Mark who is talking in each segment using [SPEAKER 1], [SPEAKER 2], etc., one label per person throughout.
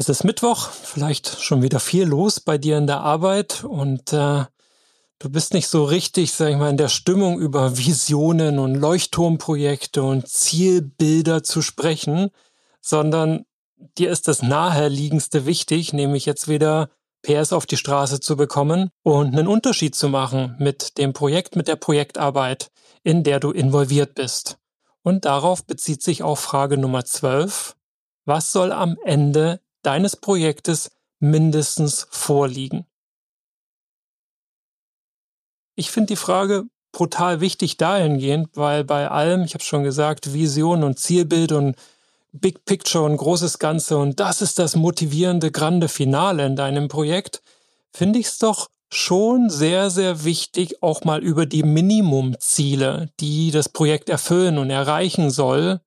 [SPEAKER 1] Es ist Mittwoch, vielleicht schon wieder viel los bei dir in der Arbeit und äh, du bist nicht so richtig, sag ich mal, in der Stimmung über Visionen und Leuchtturmprojekte und Zielbilder zu sprechen, sondern dir ist das naheliegendste wichtig, nämlich jetzt wieder PS auf die Straße zu bekommen und einen Unterschied zu machen mit dem Projekt, mit der Projektarbeit, in der du involviert bist. Und darauf bezieht sich auch Frage Nummer 12. Was soll am Ende deines Projektes mindestens vorliegen? Ich finde die Frage brutal wichtig dahingehend, weil bei allem, ich habe schon gesagt, Vision und Zielbild und Big Picture und großes Ganze und das ist das motivierende, grande Finale in deinem Projekt, finde ich es doch schon sehr, sehr wichtig, auch mal über die Minimumziele, die das Projekt erfüllen und erreichen soll,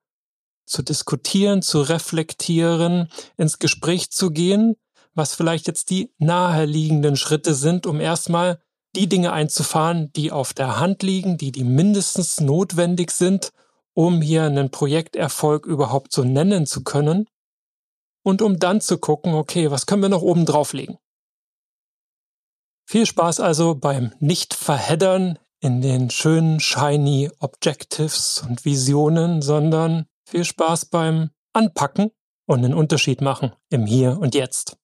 [SPEAKER 1] zu diskutieren, zu reflektieren, ins Gespräch zu gehen, was vielleicht jetzt die naheliegenden Schritte sind, um erstmal die Dinge einzufahren, die auf der Hand liegen, die die mindestens notwendig sind, um hier einen Projekterfolg überhaupt so nennen zu können und um dann zu gucken, okay, was können wir noch oben drauflegen? Viel Spaß also beim Nicht-Verheddern in den schönen, shiny Objectives und Visionen, sondern viel Spaß beim Anpacken und einen Unterschied machen im Hier und Jetzt.